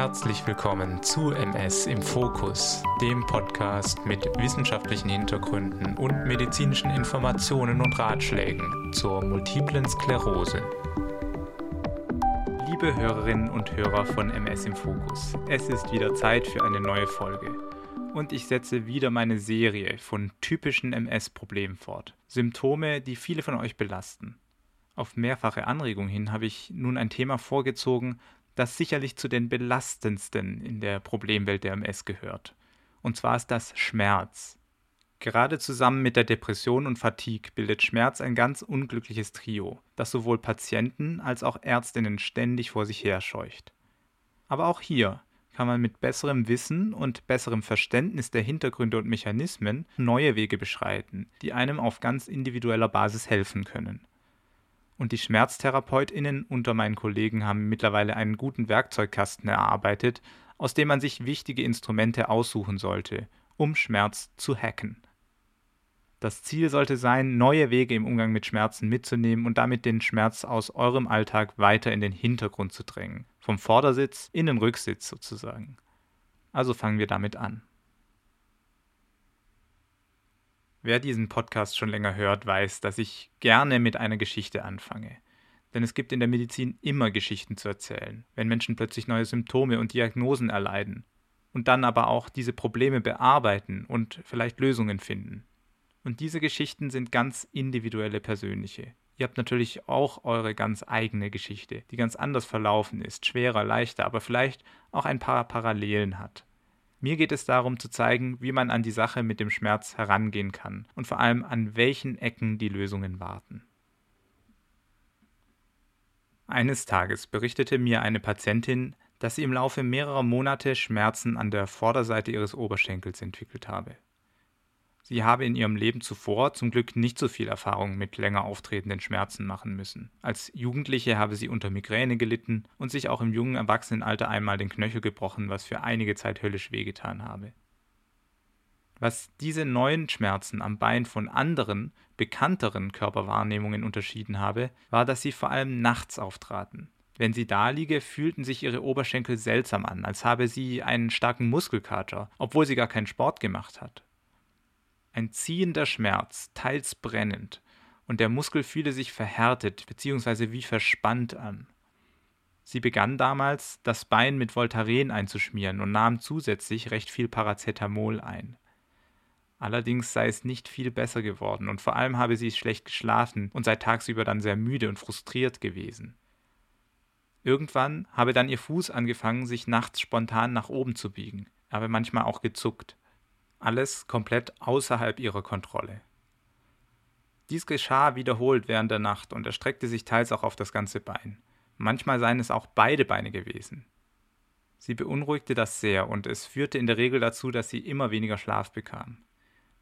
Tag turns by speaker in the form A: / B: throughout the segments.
A: Herzlich willkommen zu MS im Fokus, dem Podcast mit wissenschaftlichen Hintergründen und medizinischen Informationen und Ratschlägen zur multiplen Sklerose. Liebe Hörerinnen und Hörer von MS im Fokus, es ist wieder Zeit für eine neue Folge. Und ich setze wieder meine Serie von typischen MS-Problemen fort. Symptome, die viele von euch belasten. Auf mehrfache Anregung hin habe ich nun ein Thema vorgezogen, das sicherlich zu den belastendsten in der Problemwelt der MS gehört. Und zwar ist das Schmerz. Gerade zusammen mit der Depression und Fatigue bildet Schmerz ein ganz unglückliches Trio, das sowohl Patienten als auch Ärztinnen ständig vor sich herscheucht. Aber auch hier kann man mit besserem Wissen und besserem Verständnis der Hintergründe und Mechanismen neue Wege beschreiten, die einem auf ganz individueller Basis helfen können. Und die SchmerztherapeutInnen unter meinen Kollegen haben mittlerweile einen guten Werkzeugkasten erarbeitet, aus dem man sich wichtige Instrumente aussuchen sollte, um Schmerz zu hacken. Das Ziel sollte sein, neue Wege im Umgang mit Schmerzen mitzunehmen und damit den Schmerz aus eurem Alltag weiter in den Hintergrund zu drängen. Vom Vordersitz in den Rücksitz sozusagen. Also fangen wir damit an. Wer diesen Podcast schon länger hört, weiß, dass ich gerne mit einer Geschichte anfange. Denn es gibt in der Medizin immer Geschichten zu erzählen, wenn Menschen plötzlich neue Symptome und Diagnosen erleiden und dann aber auch diese Probleme bearbeiten und vielleicht Lösungen finden. Und diese Geschichten sind ganz individuelle persönliche. Ihr habt natürlich auch eure ganz eigene Geschichte, die ganz anders verlaufen ist, schwerer, leichter, aber vielleicht auch ein paar Parallelen hat. Mir geht es darum zu zeigen, wie man an die Sache mit dem Schmerz herangehen kann und vor allem an welchen Ecken die Lösungen warten. Eines Tages berichtete mir eine Patientin, dass sie im Laufe mehrerer Monate Schmerzen an der Vorderseite ihres Oberschenkels entwickelt habe. Sie habe in ihrem Leben zuvor zum Glück nicht so viel Erfahrung mit länger auftretenden Schmerzen machen müssen. Als Jugendliche habe sie unter Migräne gelitten und sich auch im jungen Erwachsenenalter einmal den Knöchel gebrochen, was für einige Zeit höllisch wehgetan habe. Was diese neuen Schmerzen am Bein von anderen, bekannteren Körperwahrnehmungen unterschieden habe, war, dass sie vor allem nachts auftraten. Wenn sie da liege, fühlten sich ihre Oberschenkel seltsam an, als habe sie einen starken Muskelkater, obwohl sie gar keinen Sport gemacht hat ein ziehender Schmerz, teils brennend, und der Muskel fühlte sich verhärtet bzw. wie verspannt an. Sie begann damals, das Bein mit Voltaren einzuschmieren und nahm zusätzlich recht viel Paracetamol ein. Allerdings sei es nicht viel besser geworden und vor allem habe sie schlecht geschlafen und sei tagsüber dann sehr müde und frustriert gewesen. Irgendwann habe dann ihr Fuß angefangen, sich nachts spontan nach oben zu biegen, aber manchmal auch gezuckt. Alles komplett außerhalb ihrer Kontrolle. Dies geschah wiederholt während der Nacht und erstreckte sich teils auch auf das ganze Bein. Manchmal seien es auch beide Beine gewesen. Sie beunruhigte das sehr und es führte in der Regel dazu, dass sie immer weniger Schlaf bekam.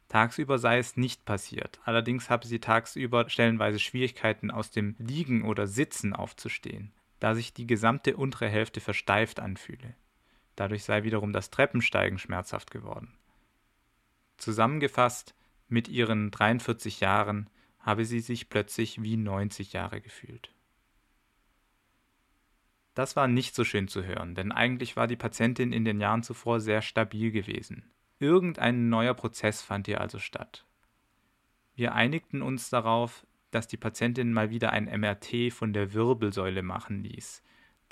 A: Tagsüber sei es nicht passiert, allerdings habe sie tagsüber stellenweise Schwierigkeiten aus dem Liegen oder Sitzen aufzustehen, da sich die gesamte untere Hälfte versteift anfühle. Dadurch sei wiederum das Treppensteigen schmerzhaft geworden. Zusammengefasst, mit ihren 43 Jahren habe sie sich plötzlich wie 90 Jahre gefühlt. Das war nicht so schön zu hören, denn eigentlich war die Patientin in den Jahren zuvor sehr stabil gewesen. Irgendein neuer Prozess fand hier also statt. Wir einigten uns darauf, dass die Patientin mal wieder ein MRT von der Wirbelsäule machen ließ,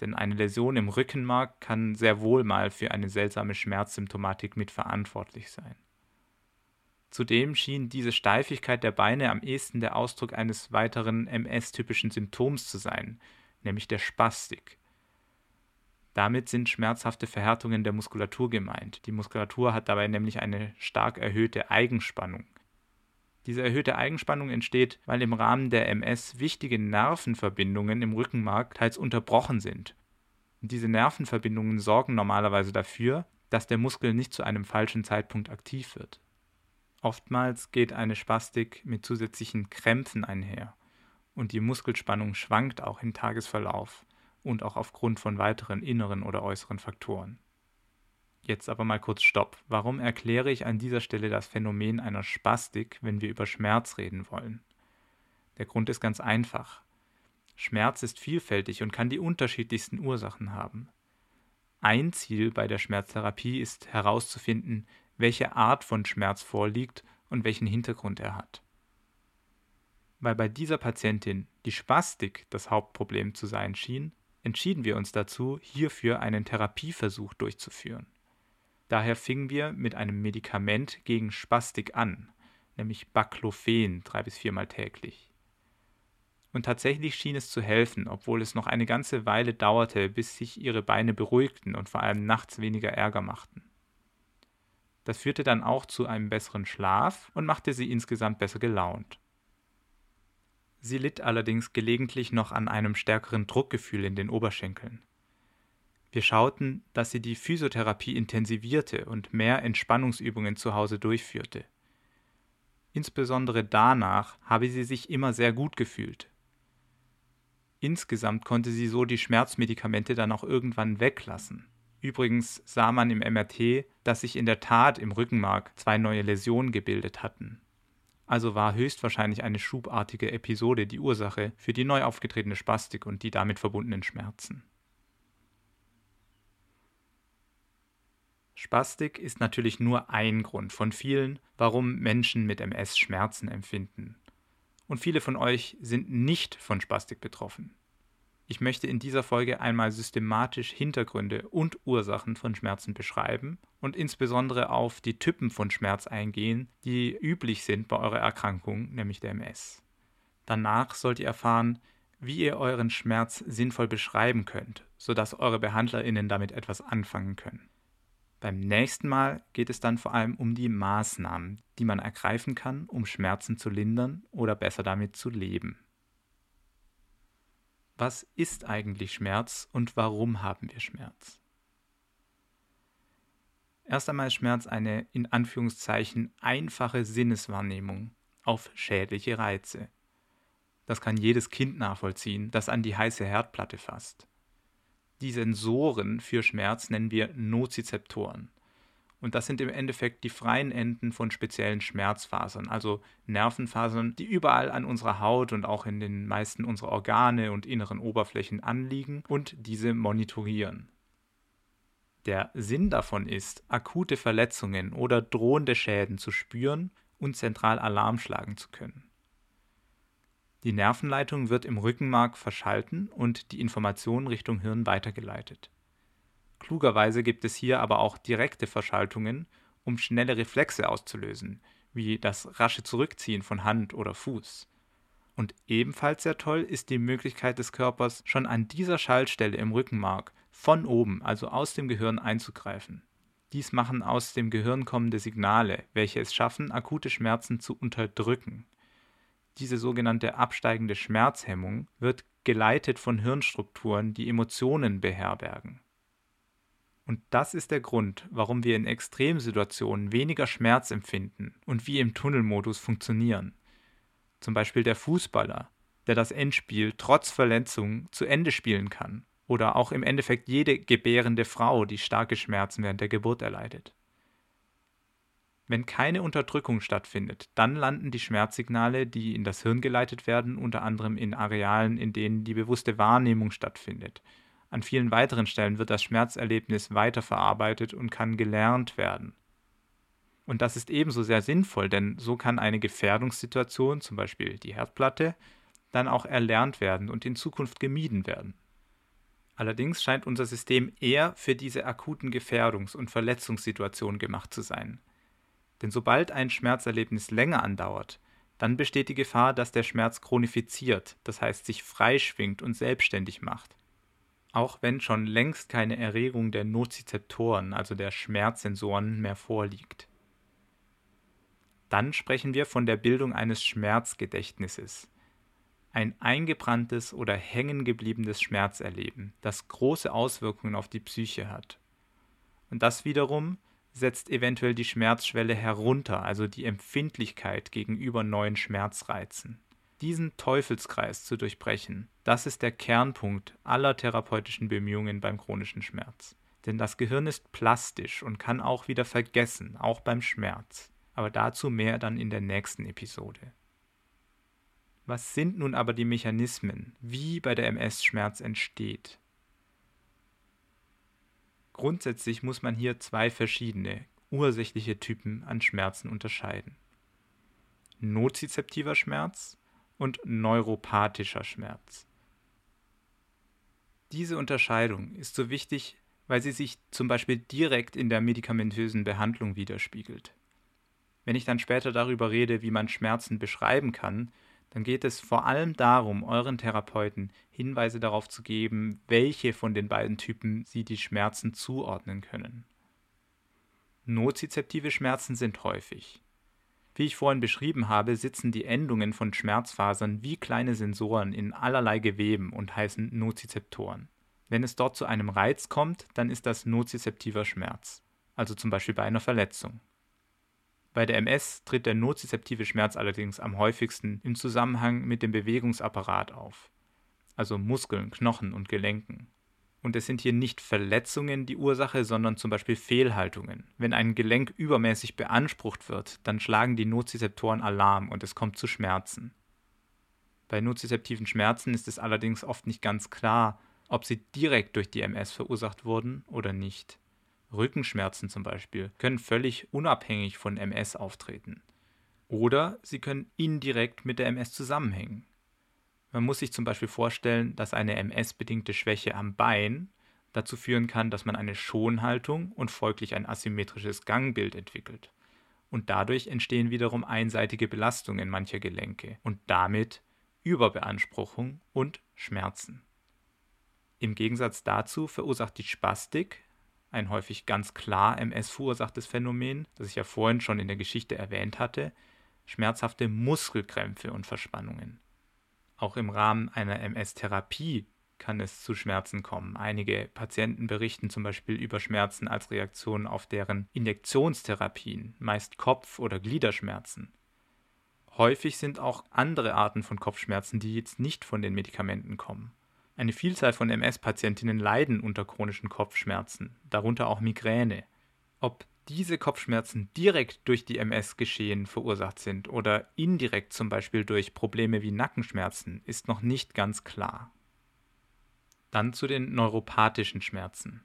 A: denn eine Läsion im Rückenmark kann sehr wohl mal für eine seltsame Schmerzsymptomatik mitverantwortlich sein. Zudem schien diese Steifigkeit der Beine am ehesten der Ausdruck eines weiteren MS-typischen Symptoms zu sein, nämlich der Spastik. Damit sind schmerzhafte Verhärtungen der Muskulatur gemeint. Die Muskulatur hat dabei nämlich eine stark erhöhte Eigenspannung. Diese erhöhte Eigenspannung entsteht, weil im Rahmen der MS wichtige Nervenverbindungen im Rückenmark teils unterbrochen sind. Diese Nervenverbindungen sorgen normalerweise dafür, dass der Muskel nicht zu einem falschen Zeitpunkt aktiv wird. Oftmals geht eine Spastik mit zusätzlichen Krämpfen einher und die Muskelspannung schwankt auch im Tagesverlauf und auch aufgrund von weiteren inneren oder äußeren Faktoren. Jetzt aber mal kurz Stopp. Warum erkläre ich an dieser Stelle das Phänomen einer Spastik, wenn wir über Schmerz reden wollen? Der Grund ist ganz einfach. Schmerz ist vielfältig und kann die unterschiedlichsten Ursachen haben. Ein Ziel bei der Schmerztherapie ist herauszufinden, welche Art von Schmerz vorliegt und welchen Hintergrund er hat. Weil bei dieser Patientin die Spastik das Hauptproblem zu sein schien, entschieden wir uns dazu, hierfür einen Therapieversuch durchzuführen. Daher fingen wir mit einem Medikament gegen Spastik an, nämlich Baclofen drei bis viermal täglich. Und tatsächlich schien es zu helfen, obwohl es noch eine ganze Weile dauerte, bis sich ihre Beine beruhigten und vor allem nachts weniger Ärger machten. Das führte dann auch zu einem besseren Schlaf und machte sie insgesamt besser gelaunt. Sie litt allerdings gelegentlich noch an einem stärkeren Druckgefühl in den Oberschenkeln. Wir schauten, dass sie die Physiotherapie intensivierte und mehr Entspannungsübungen zu Hause durchführte. Insbesondere danach habe sie sich immer sehr gut gefühlt. Insgesamt konnte sie so die Schmerzmedikamente dann auch irgendwann weglassen. Übrigens sah man im MRT, dass sich in der Tat im Rückenmark zwei neue Läsionen gebildet hatten also war höchstwahrscheinlich eine schubartige Episode die Ursache für die neu aufgetretene Spastik und die damit verbundenen Schmerzen. Spastik ist natürlich nur ein Grund von vielen, warum Menschen mit MS Schmerzen empfinden. Und viele von euch sind nicht von Spastik betroffen. Ich möchte in dieser Folge einmal systematisch Hintergründe und Ursachen von Schmerzen beschreiben und insbesondere auf die Typen von Schmerz eingehen, die üblich sind bei eurer Erkrankung, nämlich der MS. Danach sollt ihr erfahren, wie ihr euren Schmerz sinnvoll beschreiben könnt, sodass eure BehandlerInnen damit etwas anfangen können. Beim nächsten Mal geht es dann vor allem um die Maßnahmen, die man ergreifen kann, um Schmerzen zu lindern oder besser damit zu leben. Was ist eigentlich Schmerz und warum haben wir Schmerz? Erst einmal ist Schmerz eine in Anführungszeichen einfache Sinneswahrnehmung auf schädliche Reize. Das kann jedes Kind nachvollziehen, das an die heiße Herdplatte fasst. Die Sensoren für Schmerz nennen wir Nozizeptoren. Und das sind im Endeffekt die freien Enden von speziellen Schmerzfasern, also Nervenfasern, die überall an unserer Haut und auch in den meisten unserer Organe und inneren Oberflächen anliegen und diese monitorieren. Der Sinn davon ist, akute Verletzungen oder drohende Schäden zu spüren und zentral Alarm schlagen zu können. Die Nervenleitung wird im Rückenmark verschalten und die Information Richtung Hirn weitergeleitet. Klugerweise gibt es hier aber auch direkte Verschaltungen, um schnelle Reflexe auszulösen, wie das rasche Zurückziehen von Hand oder Fuß. Und ebenfalls sehr toll ist die Möglichkeit des Körpers, schon an dieser Schaltstelle im Rückenmark von oben, also aus dem Gehirn einzugreifen. Dies machen aus dem Gehirn kommende Signale, welche es schaffen, akute Schmerzen zu unterdrücken. Diese sogenannte absteigende Schmerzhemmung wird geleitet von Hirnstrukturen, die Emotionen beherbergen. Und das ist der Grund, warum wir in Extremsituationen weniger Schmerz empfinden und wie im Tunnelmodus funktionieren. Zum Beispiel der Fußballer, der das Endspiel trotz Verletzung zu Ende spielen kann. Oder auch im Endeffekt jede gebärende Frau, die starke Schmerzen während der Geburt erleidet. Wenn keine Unterdrückung stattfindet, dann landen die Schmerzsignale, die in das Hirn geleitet werden, unter anderem in Arealen, in denen die bewusste Wahrnehmung stattfindet, an vielen weiteren Stellen wird das Schmerzerlebnis weiterverarbeitet und kann gelernt werden. Und das ist ebenso sehr sinnvoll, denn so kann eine Gefährdungssituation, zum Beispiel die Herdplatte, dann auch erlernt werden und in Zukunft gemieden werden. Allerdings scheint unser System eher für diese akuten Gefährdungs- und Verletzungssituationen gemacht zu sein. Denn sobald ein Schmerzerlebnis länger andauert, dann besteht die Gefahr, dass der Schmerz chronifiziert, das heißt sich freischwingt und selbstständig macht auch wenn schon längst keine Erregung der Nozizeptoren, also der Schmerzsensoren, mehr vorliegt. Dann sprechen wir von der Bildung eines Schmerzgedächtnisses. Ein eingebranntes oder hängengebliebenes Schmerzerleben, das große Auswirkungen auf die Psyche hat. Und das wiederum setzt eventuell die Schmerzschwelle herunter, also die Empfindlichkeit gegenüber neuen Schmerzreizen. Diesen Teufelskreis zu durchbrechen, das ist der Kernpunkt aller therapeutischen Bemühungen beim chronischen Schmerz. Denn das Gehirn ist plastisch und kann auch wieder vergessen, auch beim Schmerz. Aber dazu mehr dann in der nächsten Episode. Was sind nun aber die Mechanismen, wie bei der MS Schmerz entsteht? Grundsätzlich muss man hier zwei verschiedene ursächliche Typen an Schmerzen unterscheiden. Nozizeptiver Schmerz und neuropathischer Schmerz. Diese Unterscheidung ist so wichtig, weil sie sich zum Beispiel direkt in der medikamentösen Behandlung widerspiegelt. Wenn ich dann später darüber rede, wie man Schmerzen beschreiben kann, dann geht es vor allem darum, euren Therapeuten Hinweise darauf zu geben, welche von den beiden Typen sie die Schmerzen zuordnen können. Nozizeptive Schmerzen sind häufig. Wie ich vorhin beschrieben habe, sitzen die Endungen von Schmerzfasern wie kleine Sensoren in allerlei Geweben und heißen Nozizeptoren. Wenn es dort zu einem Reiz kommt, dann ist das nozizeptiver Schmerz, also zum Beispiel bei einer Verletzung. Bei der MS tritt der nozizeptive Schmerz allerdings am häufigsten im Zusammenhang mit dem Bewegungsapparat auf, also Muskeln, Knochen und Gelenken. Und es sind hier nicht Verletzungen die Ursache, sondern zum Beispiel Fehlhaltungen. Wenn ein Gelenk übermäßig beansprucht wird, dann schlagen die Nozizeptoren Alarm und es kommt zu Schmerzen. Bei nozizeptiven Schmerzen ist es allerdings oft nicht ganz klar, ob sie direkt durch die MS verursacht wurden oder nicht. Rückenschmerzen zum Beispiel können völlig unabhängig von MS auftreten. Oder sie können indirekt mit der MS zusammenhängen. Man muss sich zum Beispiel vorstellen, dass eine MS-bedingte Schwäche am Bein dazu führen kann, dass man eine Schonhaltung und folglich ein asymmetrisches Gangbild entwickelt. Und dadurch entstehen wiederum einseitige Belastungen mancher Gelenke und damit Überbeanspruchung und Schmerzen. Im Gegensatz dazu verursacht die Spastik ein häufig ganz klar MS verursachtes Phänomen, das ich ja vorhin schon in der Geschichte erwähnt hatte, schmerzhafte Muskelkrämpfe und Verspannungen. Auch im Rahmen einer MS-Therapie kann es zu Schmerzen kommen. Einige Patienten berichten zum Beispiel über Schmerzen als Reaktion auf deren Injektionstherapien, meist Kopf- oder Gliederschmerzen. Häufig sind auch andere Arten von Kopfschmerzen, die jetzt nicht von den Medikamenten kommen. Eine Vielzahl von MS-Patientinnen leiden unter chronischen Kopfschmerzen, darunter auch Migräne. Ob diese Kopfschmerzen direkt durch die MS-Geschehen verursacht sind oder indirekt zum Beispiel durch Probleme wie Nackenschmerzen, ist noch nicht ganz klar. Dann zu den neuropathischen Schmerzen.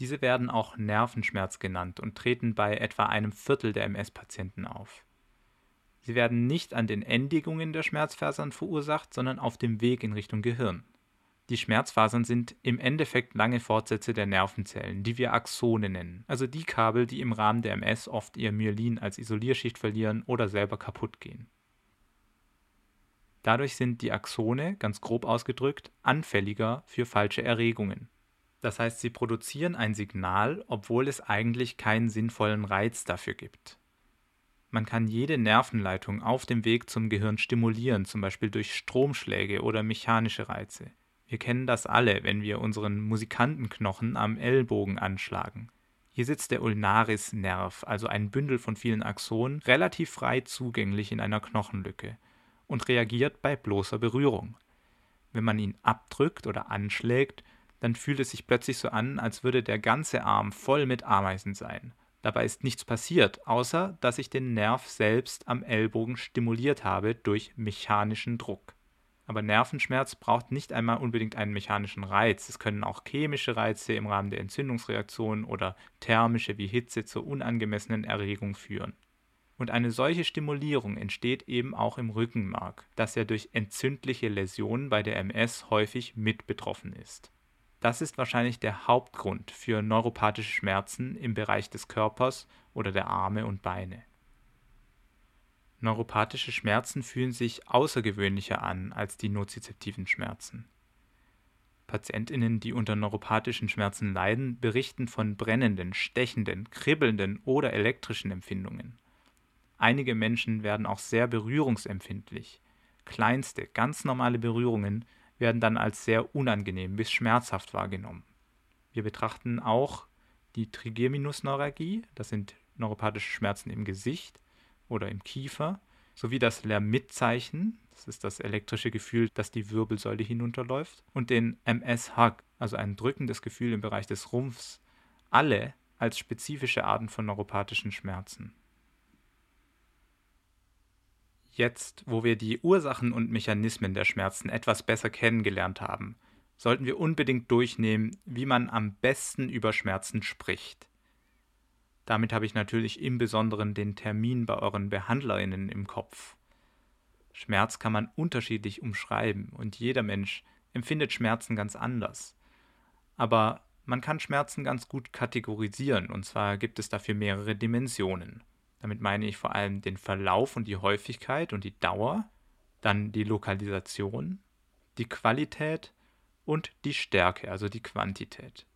A: Diese werden auch Nervenschmerz genannt und treten bei etwa einem Viertel der MS-Patienten auf. Sie werden nicht an den Endigungen der Schmerzfasern verursacht, sondern auf dem Weg in Richtung Gehirn. Die Schmerzfasern sind im Endeffekt lange Fortsätze der Nervenzellen, die wir Axone nennen, also die Kabel, die im Rahmen der MS oft ihr Myelin als Isolierschicht verlieren oder selber kaputt gehen. Dadurch sind die Axone, ganz grob ausgedrückt, anfälliger für falsche Erregungen. Das heißt, sie produzieren ein Signal, obwohl es eigentlich keinen sinnvollen Reiz dafür gibt. Man kann jede Nervenleitung auf dem Weg zum Gehirn stimulieren, zum Beispiel durch Stromschläge oder mechanische Reize. Wir kennen das alle, wenn wir unseren Musikantenknochen am Ellbogen anschlagen. Hier sitzt der Ulnarisnerv, also ein Bündel von vielen Axonen, relativ frei zugänglich in einer Knochenlücke und reagiert bei bloßer Berührung. Wenn man ihn abdrückt oder anschlägt, dann fühlt es sich plötzlich so an, als würde der ganze Arm voll mit Ameisen sein. Dabei ist nichts passiert, außer dass ich den Nerv selbst am Ellbogen stimuliert habe durch mechanischen Druck. Aber Nervenschmerz braucht nicht einmal unbedingt einen mechanischen Reiz. Es können auch chemische Reize im Rahmen der Entzündungsreaktion oder thermische wie Hitze zur unangemessenen Erregung führen. Und eine solche Stimulierung entsteht eben auch im Rückenmark, das ja durch entzündliche Läsionen bei der MS häufig mit betroffen ist. Das ist wahrscheinlich der Hauptgrund für neuropathische Schmerzen im Bereich des Körpers oder der Arme und Beine. Neuropathische Schmerzen fühlen sich außergewöhnlicher an als die nozizeptiven Schmerzen. Patientinnen, die unter neuropathischen Schmerzen leiden, berichten von brennenden, stechenden, kribbelnden oder elektrischen Empfindungen. Einige Menschen werden auch sehr berührungsempfindlich. Kleinste, ganz normale Berührungen werden dann als sehr unangenehm bis schmerzhaft wahrgenommen. Wir betrachten auch die Trigeminusneuralgie, das sind neuropathische Schmerzen im Gesicht, oder im Kiefer, sowie das Lermitzeichen, das ist das elektrische Gefühl, das die Wirbelsäule hinunterläuft, und den MS-Hug, also ein drückendes Gefühl im Bereich des Rumpfs, alle als spezifische Arten von neuropathischen Schmerzen. Jetzt, wo wir die Ursachen und Mechanismen der Schmerzen etwas besser kennengelernt haben, sollten wir unbedingt durchnehmen, wie man am besten über Schmerzen spricht. Damit habe ich natürlich im Besonderen den Termin bei euren Behandlerinnen im Kopf. Schmerz kann man unterschiedlich umschreiben und jeder Mensch empfindet Schmerzen ganz anders. Aber man kann Schmerzen ganz gut kategorisieren und zwar gibt es dafür mehrere Dimensionen. Damit meine ich vor allem den Verlauf und die Häufigkeit und die Dauer, dann die Lokalisation, die Qualität und die Stärke, also die Quantität.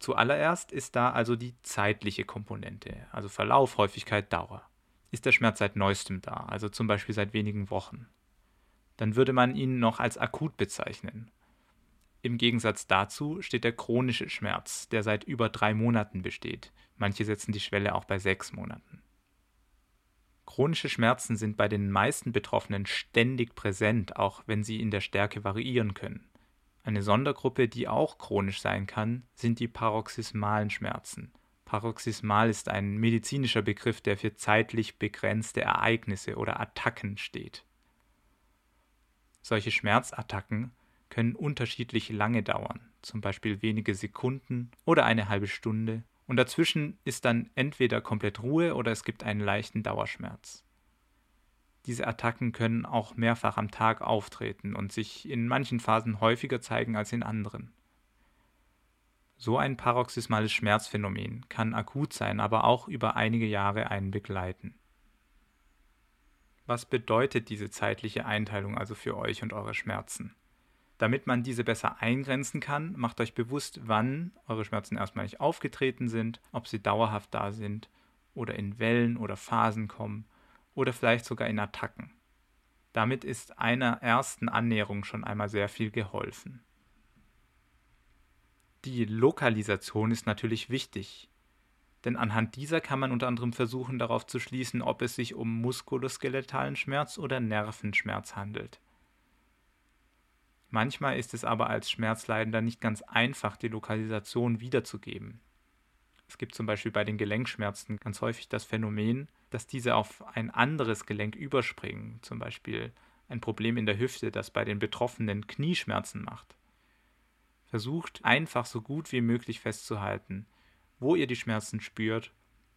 A: Zuallererst ist da also die zeitliche Komponente, also Verlauf, Häufigkeit, Dauer. Ist der Schmerz seit neuestem da, also zum Beispiel seit wenigen Wochen? Dann würde man ihn noch als akut bezeichnen. Im Gegensatz dazu steht der chronische Schmerz, der seit über drei Monaten besteht. Manche setzen die Schwelle auch bei sechs Monaten. Chronische Schmerzen sind bei den meisten Betroffenen ständig präsent, auch wenn sie in der Stärke variieren können. Eine Sondergruppe, die auch chronisch sein kann, sind die paroxysmalen Schmerzen. Paroxysmal ist ein medizinischer Begriff, der für zeitlich begrenzte Ereignisse oder Attacken steht. Solche Schmerzattacken können unterschiedlich lange dauern, zum Beispiel wenige Sekunden oder eine halbe Stunde, und dazwischen ist dann entweder komplett Ruhe oder es gibt einen leichten Dauerschmerz. Diese Attacken können auch mehrfach am Tag auftreten und sich in manchen Phasen häufiger zeigen als in anderen. So ein paroxysmales Schmerzphänomen kann akut sein, aber auch über einige Jahre einen begleiten. Was bedeutet diese zeitliche Einteilung also für euch und eure Schmerzen? Damit man diese besser eingrenzen kann, macht euch bewusst, wann eure Schmerzen erstmal nicht aufgetreten sind, ob sie dauerhaft da sind oder in Wellen oder Phasen kommen oder vielleicht sogar in Attacken. Damit ist einer ersten Annäherung schon einmal sehr viel geholfen. Die Lokalisation ist natürlich wichtig, denn anhand dieser kann man unter anderem versuchen darauf zu schließen, ob es sich um muskuloskeletalen Schmerz oder Nervenschmerz handelt. Manchmal ist es aber als Schmerzleidender nicht ganz einfach, die Lokalisation wiederzugeben. Es gibt zum Beispiel bei den Gelenkschmerzen ganz häufig das Phänomen, dass diese auf ein anderes Gelenk überspringen, zum Beispiel ein Problem in der Hüfte, das bei den Betroffenen Knieschmerzen macht. Versucht einfach so gut wie möglich festzuhalten, wo ihr die Schmerzen spürt,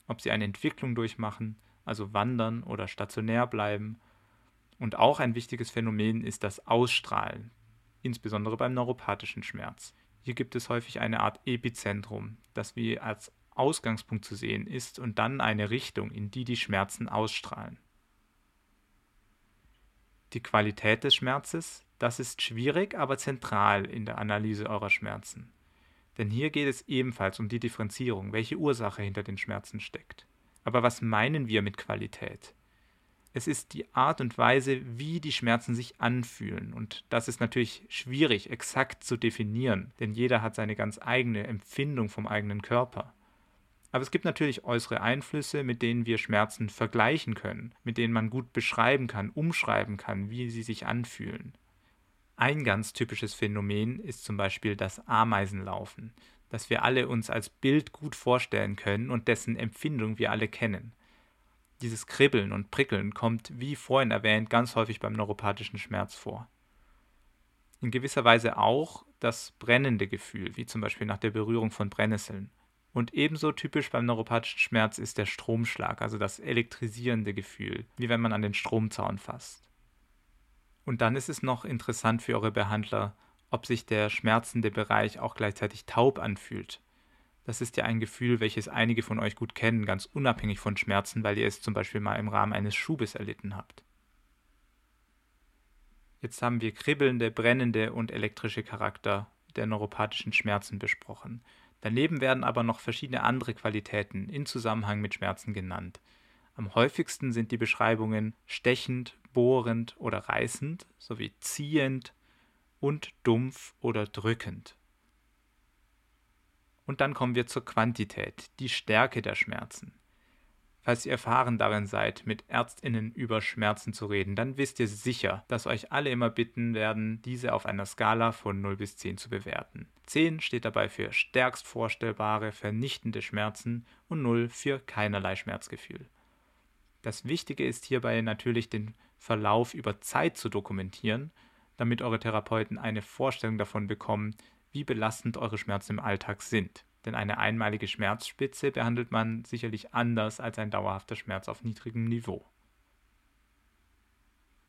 A: ob sie eine Entwicklung durchmachen, also wandern oder stationär bleiben. Und auch ein wichtiges Phänomen ist das Ausstrahlen, insbesondere beim neuropathischen Schmerz. Hier gibt es häufig eine Art Epizentrum, das wie als Ausgangspunkt zu sehen ist und dann eine Richtung, in die die Schmerzen ausstrahlen. Die Qualität des Schmerzes, das ist schwierig, aber zentral in der Analyse eurer Schmerzen. Denn hier geht es ebenfalls um die Differenzierung, welche Ursache hinter den Schmerzen steckt. Aber was meinen wir mit Qualität? es ist die Art und Weise, wie die Schmerzen sich anfühlen. Und das ist natürlich schwierig, exakt zu definieren, denn jeder hat seine ganz eigene Empfindung vom eigenen Körper. Aber es gibt natürlich äußere Einflüsse, mit denen wir Schmerzen vergleichen können, mit denen man gut beschreiben kann, umschreiben kann, wie sie sich anfühlen. Ein ganz typisches Phänomen ist zum Beispiel das Ameisenlaufen, das wir alle uns als Bild gut vorstellen können und dessen Empfindung wir alle kennen. Dieses Kribbeln und Prickeln kommt, wie vorhin erwähnt, ganz häufig beim neuropathischen Schmerz vor. In gewisser Weise auch das brennende Gefühl, wie zum Beispiel nach der Berührung von Brennnesseln. Und ebenso typisch beim neuropathischen Schmerz ist der Stromschlag, also das elektrisierende Gefühl, wie wenn man an den Stromzaun fasst. Und dann ist es noch interessant für eure Behandler, ob sich der schmerzende Bereich auch gleichzeitig taub anfühlt, das ist ja ein Gefühl, welches einige von euch gut kennen, ganz unabhängig von Schmerzen, weil ihr es zum Beispiel mal im Rahmen eines Schubes erlitten habt. Jetzt haben wir kribbelnde, brennende und elektrische Charakter der neuropathischen Schmerzen besprochen. Daneben werden aber noch verschiedene andere Qualitäten in Zusammenhang mit Schmerzen genannt. Am häufigsten sind die Beschreibungen stechend, bohrend oder reißend sowie ziehend und dumpf oder drückend. Und dann kommen wir zur Quantität, die Stärke der Schmerzen. Falls ihr erfahren darin seid, mit Ärztinnen über Schmerzen zu reden, dann wisst ihr sicher, dass euch alle immer bitten werden, diese auf einer Skala von 0 bis 10 zu bewerten. 10 steht dabei für stärkst vorstellbare, vernichtende Schmerzen und 0 für keinerlei Schmerzgefühl. Das Wichtige ist hierbei natürlich den Verlauf über Zeit zu dokumentieren, damit eure Therapeuten eine Vorstellung davon bekommen, wie belastend eure Schmerzen im Alltag sind. Denn eine einmalige Schmerzspitze behandelt man sicherlich anders als ein dauerhafter Schmerz auf niedrigem Niveau.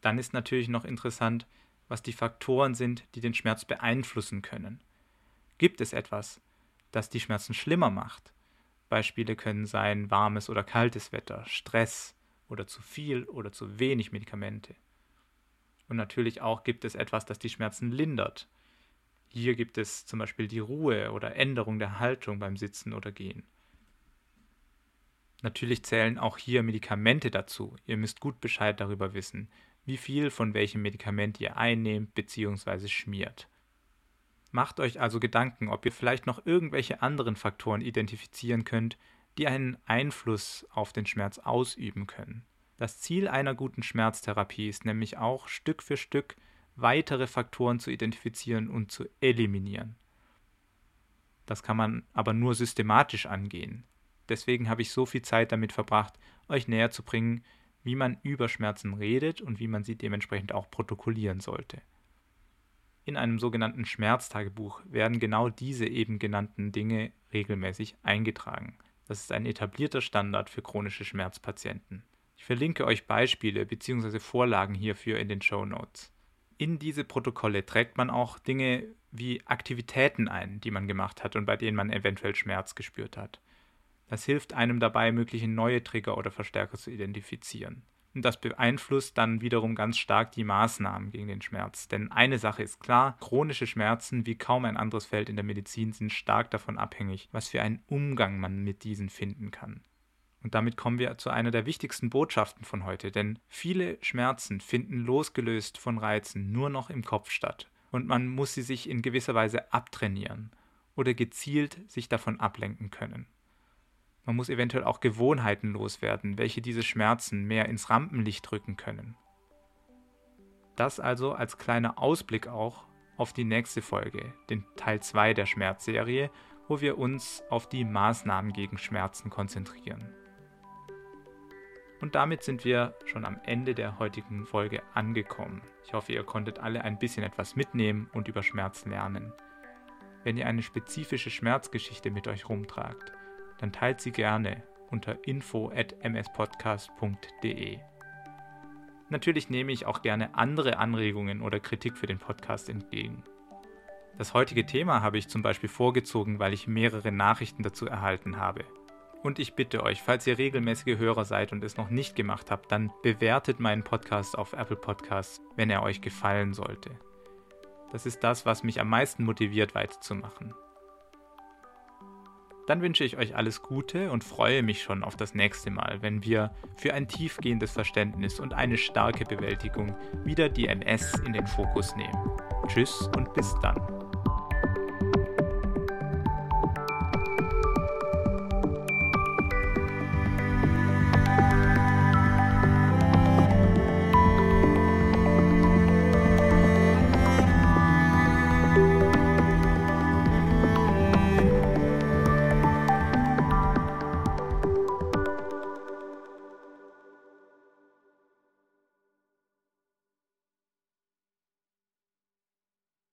A: Dann ist natürlich noch interessant, was die Faktoren sind, die den Schmerz beeinflussen können. Gibt es etwas, das die Schmerzen schlimmer macht? Beispiele können sein warmes oder kaltes Wetter, Stress oder zu viel oder zu wenig Medikamente. Und natürlich auch gibt es etwas, das die Schmerzen lindert. Hier gibt es zum Beispiel die Ruhe oder Änderung der Haltung beim Sitzen oder Gehen. Natürlich zählen auch hier Medikamente dazu. Ihr müsst gut Bescheid darüber wissen, wie viel von welchem Medikament ihr einnehmt bzw. schmiert. Macht euch also Gedanken, ob ihr vielleicht noch irgendwelche anderen Faktoren identifizieren könnt, die einen Einfluss auf den Schmerz ausüben können. Das Ziel einer guten Schmerztherapie ist nämlich auch, Stück für Stück weitere Faktoren zu identifizieren und zu eliminieren. Das kann man aber nur systematisch angehen. Deswegen habe ich so viel Zeit damit verbracht, euch näher zu bringen, wie man über Schmerzen redet und wie man sie dementsprechend auch protokollieren sollte. In einem sogenannten Schmerztagebuch werden genau diese eben genannten Dinge regelmäßig eingetragen. Das ist ein etablierter Standard für chronische Schmerzpatienten. Ich verlinke euch Beispiele bzw. Vorlagen hierfür in den Show Notes. In diese Protokolle trägt man auch Dinge wie Aktivitäten ein, die man gemacht hat und bei denen man eventuell Schmerz gespürt hat. Das hilft einem dabei, mögliche neue Trigger oder Verstärker zu identifizieren. Und das beeinflusst dann wiederum ganz stark die Maßnahmen gegen den Schmerz. Denn eine Sache ist klar, chronische Schmerzen wie kaum ein anderes Feld in der Medizin sind stark davon abhängig, was für einen Umgang man mit diesen finden kann. Und damit kommen wir zu einer der wichtigsten Botschaften von heute, denn viele Schmerzen finden losgelöst von Reizen nur noch im Kopf statt. Und man muss sie sich in gewisser Weise abtrainieren oder gezielt sich davon ablenken können. Man muss eventuell auch Gewohnheiten loswerden, welche diese Schmerzen mehr ins Rampenlicht rücken können. Das also als kleiner Ausblick auch auf die nächste Folge, den Teil 2 der Schmerzserie, wo wir uns auf die Maßnahmen gegen Schmerzen konzentrieren. Und damit sind wir schon am Ende der heutigen Folge angekommen. Ich hoffe, ihr konntet alle ein bisschen etwas mitnehmen und über Schmerz lernen. Wenn ihr eine spezifische Schmerzgeschichte mit euch rumtragt, dann teilt sie gerne unter info@mspodcast.de. Natürlich nehme ich auch gerne andere Anregungen oder Kritik für den Podcast entgegen. Das heutige Thema habe ich zum Beispiel vorgezogen, weil ich mehrere Nachrichten dazu erhalten habe. Und ich bitte euch, falls ihr regelmäßige Hörer seid und es noch nicht gemacht habt, dann bewertet meinen Podcast auf Apple Podcasts, wenn er euch gefallen sollte. Das ist das, was mich am meisten motiviert, weiterzumachen. Dann wünsche ich euch alles Gute und freue mich schon auf das nächste Mal, wenn wir für ein tiefgehendes Verständnis und eine starke Bewältigung wieder die MS in den Fokus nehmen. Tschüss und bis dann.